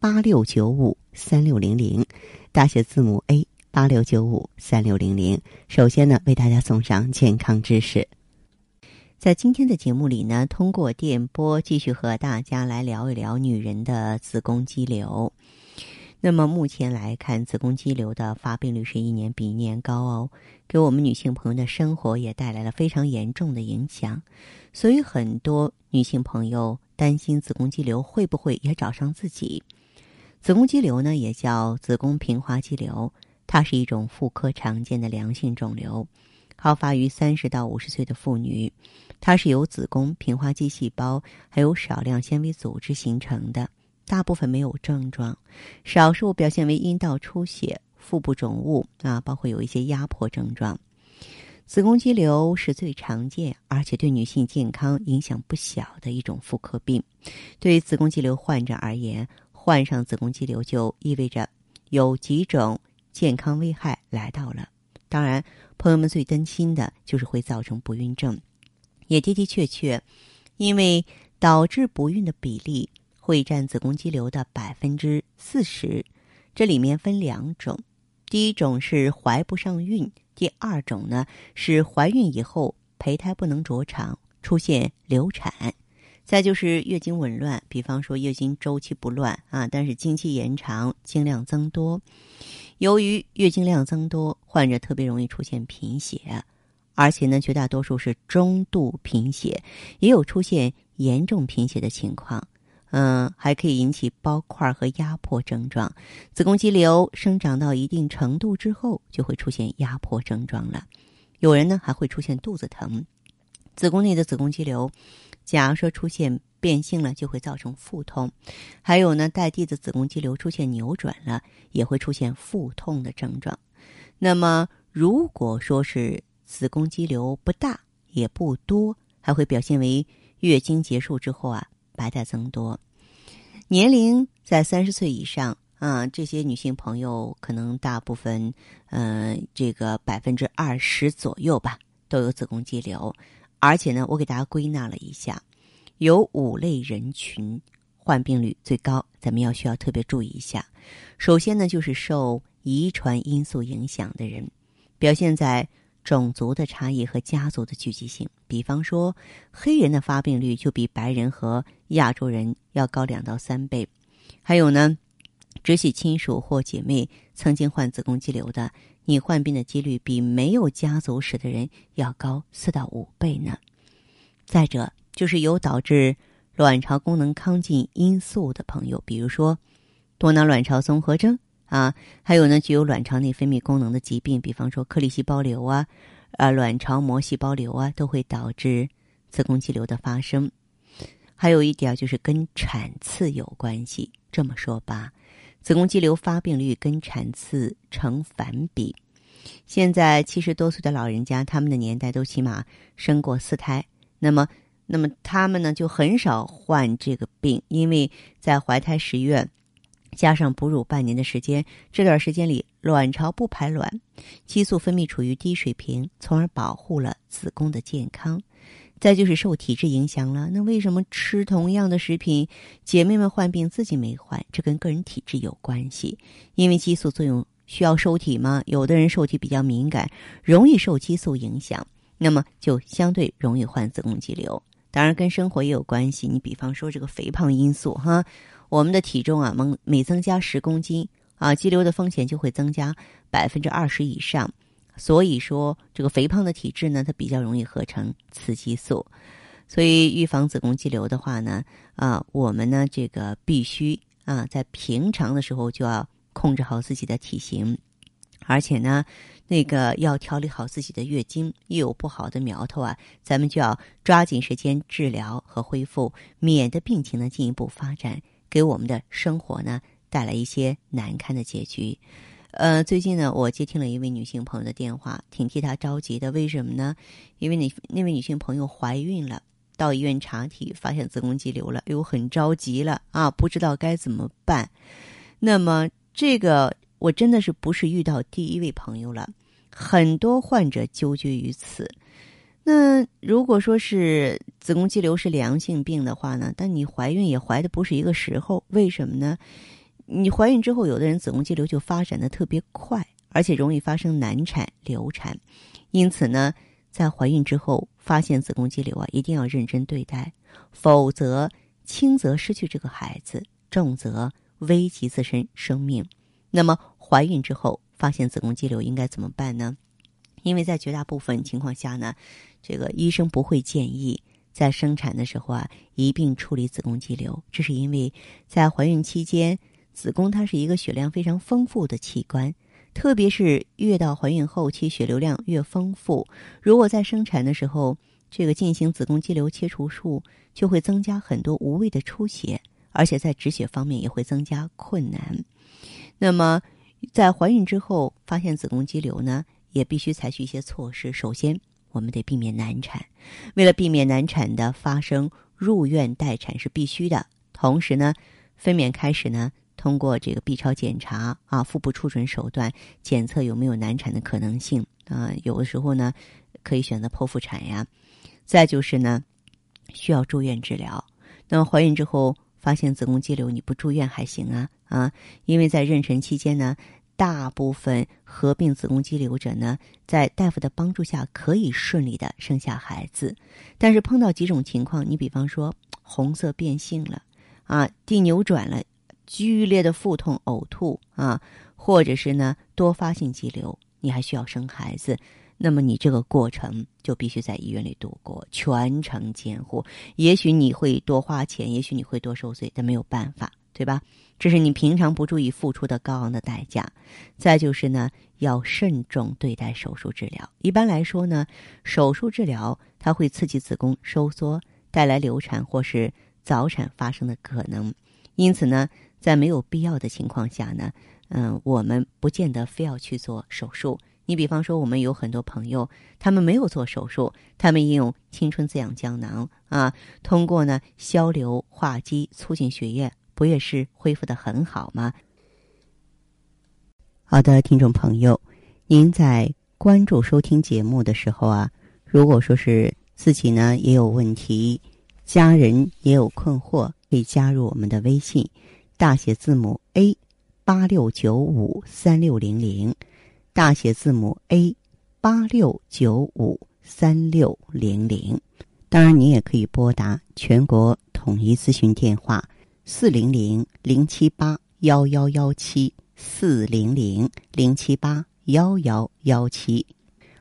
八六九五三六零零，大写字母 A 八六九五三六零零。首先呢，为大家送上健康知识。在今天的节目里呢，通过电波继续和大家来聊一聊女人的子宫肌瘤。那么目前来看，子宫肌瘤的发病率是一年比一年高哦，给我们女性朋友的生活也带来了非常严重的影响。所以很多女性朋友担心子宫肌瘤会不会也找上自己。子宫肌瘤呢，也叫子宫平滑肌瘤，它是一种妇科常见的良性肿瘤，好发于三十到五十岁的妇女。它是由子宫平滑肌细胞还有少量纤维组织形成的，大部分没有症状，少数表现为阴道出血、腹部肿物啊，包括有一些压迫症状。子宫肌瘤是最常见而且对女性健康影响不小的一种妇科病。对于子宫肌瘤患者而言，患上子宫肌瘤就意味着有几种健康危害来到了。当然，朋友们最担心的就是会造成不孕症。也的的确确，因为导致不孕的比例会占子宫肌瘤的百分之四十。这里面分两种，第一种是怀不上孕，第二种呢是怀孕以后胚胎不能着床，出现流产。再就是月经紊乱，比方说月经周期不乱啊，但是经期延长、经量增多。由于月经量增多，患者特别容易出现贫血。而且呢，绝大多数是中度贫血，也有出现严重贫血的情况。嗯，还可以引起包块和压迫症状。子宫肌瘤生长到一定程度之后，就会出现压迫症状了。有人呢还会出现肚子疼。子宫内的子宫肌瘤，假如说出现变性了，就会造成腹痛。还有呢，带蒂的子宫肌瘤出现扭转了，也会出现腹痛的症状。那么，如果说是子宫肌瘤不大也不多，还会表现为月经结束之后啊白带增多。年龄在三十岁以上啊，这些女性朋友可能大部分，嗯，这个百分之二十左右吧，都有子宫肌瘤。而且呢，我给大家归纳了一下，有五类人群患病率最高，咱们要需要特别注意一下。首先呢，就是受遗传因素影响的人，表现在。种族的差异和家族的聚集性，比方说，黑人的发病率就比白人和亚洲人要高两到三倍。还有呢，直系亲属或姐妹曾经患子宫肌瘤的，你患病的几率比没有家族史的人要高四到五倍呢。再者，就是有导致卵巢功能亢进因素的朋友，比如说多囊卵巢综合征。啊，还有呢，具有卵巢内分泌功能的疾病，比方说颗粒细胞瘤啊，啊，卵巢膜细胞瘤啊，都会导致子宫肌瘤的发生。还有一点就是跟产次有关系。这么说吧，子宫肌瘤发病率跟产次成反比。现在七十多岁的老人家，他们的年代都起码生过四胎，那么，那么他们呢就很少患这个病，因为在怀胎十月。加上哺乳半年的时间，这段时间里卵巢不排卵，激素分泌处于低水平，从而保护了子宫的健康。再就是受体质影响了，那为什么吃同样的食品，姐妹们患病自己没患？这跟个人体质有关系，因为激素作用需要受体嘛。有的人受体比较敏感，容易受激素影响，那么就相对容易患子宫肌瘤。当然跟生活也有关系，你比方说这个肥胖因素哈。我们的体重啊，每每增加十公斤啊，肌瘤的风险就会增加百分之二十以上。所以说，这个肥胖的体质呢，它比较容易合成雌激素。所以，预防子宫肌瘤的话呢，啊，我们呢这个必须啊，在平常的时候就要控制好自己的体型，而且呢，那个要调理好自己的月经。一有不好的苗头啊，咱们就要抓紧时间治疗和恢复，免得病情呢进一步发展。给我们的生活呢带来一些难堪的结局。呃，最近呢，我接听了一位女性朋友的电话，挺替她着急的。为什么呢？因为那那位女性朋友怀孕了，到医院查体发现子宫肌瘤了，又很着急了啊，不知道该怎么办。那么这个我真的是不是遇到第一位朋友了？很多患者纠结于此。那如果说是子宫肌瘤是良性病的话呢？但你怀孕也怀的不是一个时候，为什么呢？你怀孕之后，有的人子宫肌瘤就发展的特别快，而且容易发生难产、流产。因此呢，在怀孕之后发现子宫肌瘤啊，一定要认真对待，否则轻则失去这个孩子，重则危及自身生命。那么怀孕之后发现子宫肌瘤应该怎么办呢？因为在绝大部分情况下呢，这个医生不会建议在生产的时候啊一并处理子宫肌瘤，这是因为在怀孕期间，子宫它是一个血量非常丰富的器官，特别是越到怀孕后期，血流量越丰富。如果在生产的时候这个进行子宫肌瘤切除术，就会增加很多无谓的出血，而且在止血方面也会增加困难。那么在怀孕之后发现子宫肌瘤呢？也必须采取一些措施。首先，我们得避免难产。为了避免难产的发生，入院待产是必须的。同时呢，分娩开始呢，通过这个 B 超检查啊，腹部触诊手段检测有没有难产的可能性啊。有的时候呢，可以选择剖腹产呀。再就是呢，需要住院治疗。那么怀孕之后发现子宫肌瘤，你不住院还行啊啊，因为在妊娠期间呢。大部分合并子宫肌瘤者呢，在大夫的帮助下可以顺利的生下孩子，但是碰到几种情况，你比方说红色变性了，啊，地扭转了，剧烈的腹痛、呕吐啊，或者是呢多发性肌瘤，你还需要生孩子，那么你这个过程就必须在医院里度过，全程监护。也许你会多花钱，也许你会多受罪，但没有办法。对吧？这是你平常不注意付出的高昂的代价。再就是呢，要慎重对待手术治疗。一般来说呢，手术治疗它会刺激子宫收缩，带来流产或是早产发生的可能。因此呢，在没有必要的情况下呢，嗯，我们不见得非要去做手术。你比方说，我们有很多朋友，他们没有做手术，他们应用青春滋养胶囊啊，通过呢消瘤化积，促进血液。不也是恢复的很好吗？好的，听众朋友，您在关注收听节目的时候啊，如果说是自己呢也有问题，家人也有困惑，可以加入我们的微信，大写字母 A 八六九五三六零零，大写字母 A 八六九五三六零零。当然，你也可以拨打全国统一咨询电话。四零零零七八幺幺幺七，四零零零七八幺幺幺七。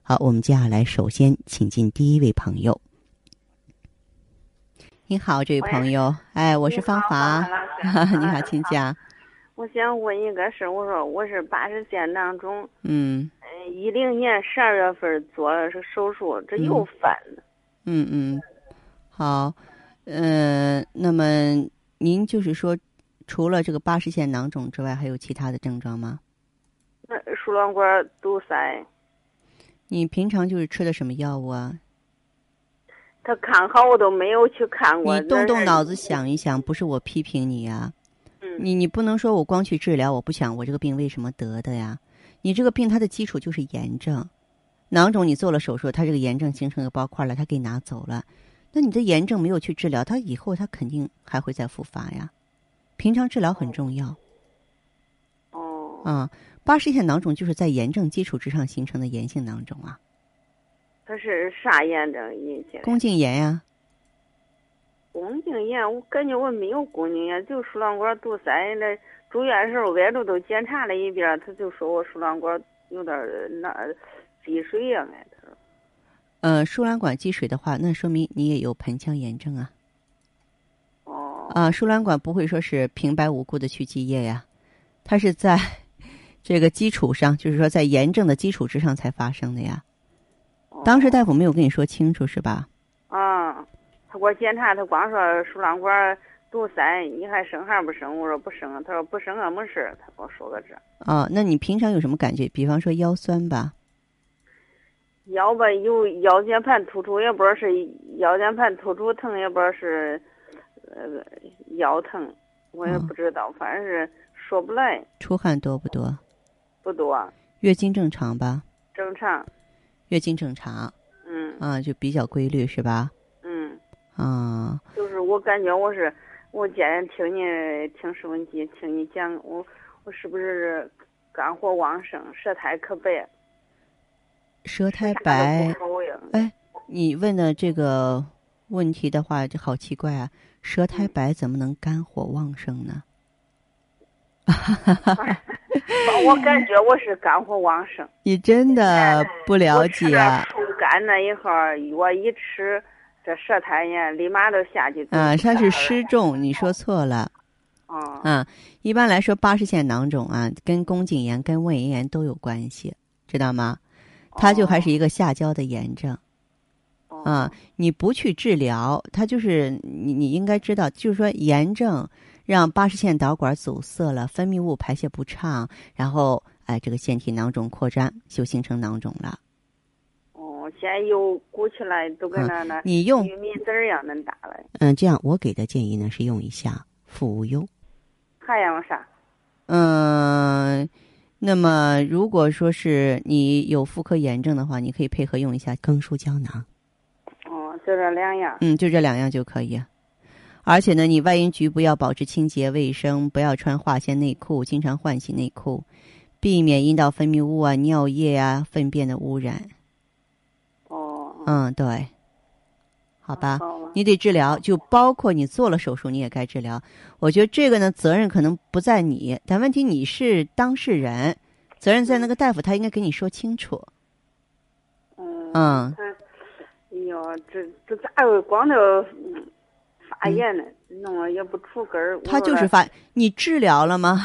好，我们接下来首先请进第一位朋友。你好，这位朋友，哎，我是芳华，你好，请讲。我想问一个事，我说我是八十线囊肿，嗯，嗯，一零年十二月份做了手术，这又犯了。嗯嗯，好，嗯，那么。您就是说，除了这个八十线囊肿之外，还有其他的症状吗？那输卵管堵塞。你平常就是吃的什么药物啊？他看好我都没有去看过。你动动脑子想一想，不是我批评你呀。嗯。你你不能说我光去治疗，我不想我这个病为什么得的呀？你这个病它的基础就是炎症，囊肿你做了手术，它这个炎症形成个包块了，它给拿走了。那你的炎症没有去治疗，它以后它肯定还会再复发呀。平常治疗很重要。哦。啊，八十线囊肿就是在炎症基础之上形成的炎性囊肿啊。它是啥炎症引起的？宫颈炎呀。宫颈炎，我感觉我没有宫颈炎，就输卵管堵塞。那住院时候外头都检查了一遍，他就说我输卵管有点那积水呀，哎。呃，输卵管积水的话，那说明你也有盆腔炎症啊。哦。啊，输卵管不会说是平白无故的去积液呀，它是在 这个基础上，就是说在炎症的基础之上才发生的呀。当时大夫没有跟你说清楚是吧？啊，他给我检查，他光说输卵管堵塞，你还生孩不生？我说不生。他说不生啊，没事。他跟我说个这。啊，那你平常有什么感觉？比方说腰酸吧？腰吧，有腰间盘突出，也不知道是腰间盘突出疼，也不知道是呃腰疼，我也不知道，反正是说不来。出汗多不多？不多。月经正常吧？正常。月经正常。嗯。啊，就比较规律是吧？嗯。啊。就是我感觉我是，我今天听你听收音机听你讲，我我是不是肝火旺盛，舌苔可白？舌苔白，哎，你问的这个问题的话，就好奇怪啊！舌苔白怎么能肝火旺盛呢？我感觉我是肝火旺盛。你真的不了解。疏肝那一号，我一吃，这舌苔呢，立马都下去。嗯，它是湿重，你说错了。哦。啊，一般来说，八十腺囊肿啊，跟宫颈炎、跟胃炎都有关系，知道吗？它就还是一个下焦的炎症，啊，你不去治疗，它就是你你应该知道，就是说炎症让巴氏腺导管阻塞了，分泌物排泄不畅，然后哎，这个腺体囊肿扩张就形成囊肿了。哦，现在又鼓起来，都跟那那你用玉米籽儿一样能大了。嗯，这样我给的建议呢是用一下复无忧。还用啥？嗯。那么，如果说是你有妇科炎症的话，你可以配合用一下更舒胶囊。哦，就这两样。嗯，就这两样就可以。而且呢，你外阴局部要保持清洁卫生，不要穿化纤内裤，经常换洗内裤，避免阴道分泌物啊、尿液啊、粪便的污染。哦。嗯，对。好吧，你得治疗，就包括你做了手术，你也该治疗。我觉得这个呢，责任可能不在你，但问题你是当事人，责任在那个大夫，他应该给你说清楚。嗯。嗯。哎呦，这这咋光头发炎了？弄了也不除根儿。他就是发，你治疗了吗？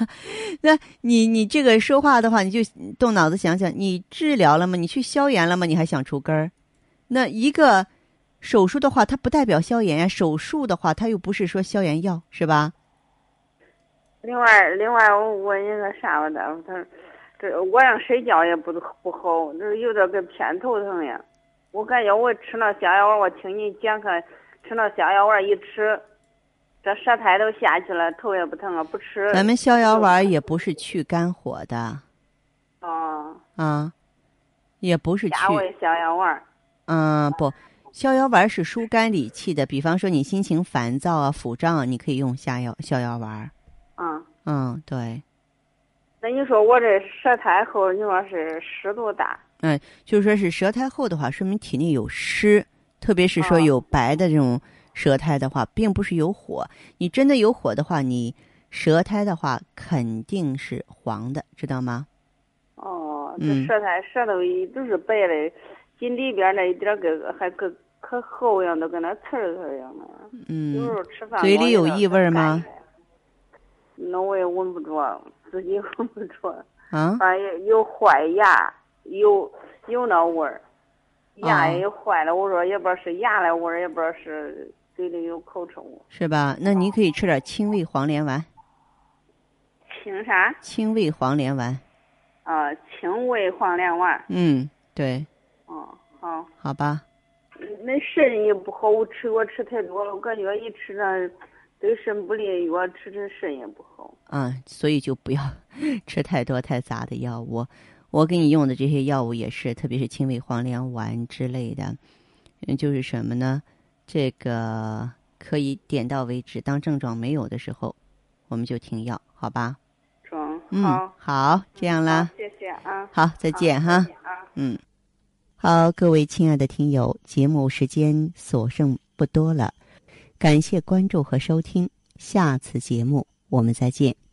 那你你这个说话的话，你就动脑子想想，你治疗了吗？你去消炎了吗？你还想除根儿？那一个。手术的话，它不代表消炎呀。手术的话，它又不是说消炎药，是吧？另外，另外，我问一个啥吧，大夫，他这晚上睡觉也不不好，这有点跟偏头疼呀。我感觉我吃那逍遥丸，我听你讲课，吃那逍遥丸一吃，这舌苔都下去了，头也不疼了。不吃。咱们逍遥丸也不是去肝火的。哦。啊，也不是去。加味逍遥丸。嗯，不。逍遥丸是疏肝理气的，比方说你心情烦躁啊、腹胀啊，你可以用逍遥逍遥丸。嗯嗯，对。那你说我这舌苔厚，你说是湿度大？嗯，就说是舌苔厚的话，说明体内有湿，特别是说有白的这种舌苔的话，并不是有火。你真的有火的话，你舌苔的话肯定是黄的，知道吗？哦，这舌苔舌头一都是白的。心里边那一点个还可可厚样，都跟那刺儿刺儿样的。嗯。有时候吃饭。嘴里有异味吗？那我也闻不着，自己 闻不着。啊。反正有坏牙，有有那味儿，牙也坏了。我说也不知道是牙的味儿，也不知道是嘴里有口臭。是吧？那你可以吃点清胃黄连丸。清啥？清胃黄连丸。啊，清胃黄连丸。嗯，对。哦，好，好吧。那肾也不好，我吃我吃太多了，我感觉一吃那对肾不利药，吃吃肾也不好。嗯，所以就不要 吃太多太杂的药物。我给你用的这些药物也是，特别是清胃黄连丸之类的，嗯，就是什么呢？这个可以点到为止，当症状没有的时候，我们就停药，好吧？中，嗯，好，这样啦。谢谢啊。好，再见哈。嗯。好，各位亲爱的听友，节目时间所剩不多了，感谢关注和收听，下次节目我们再见。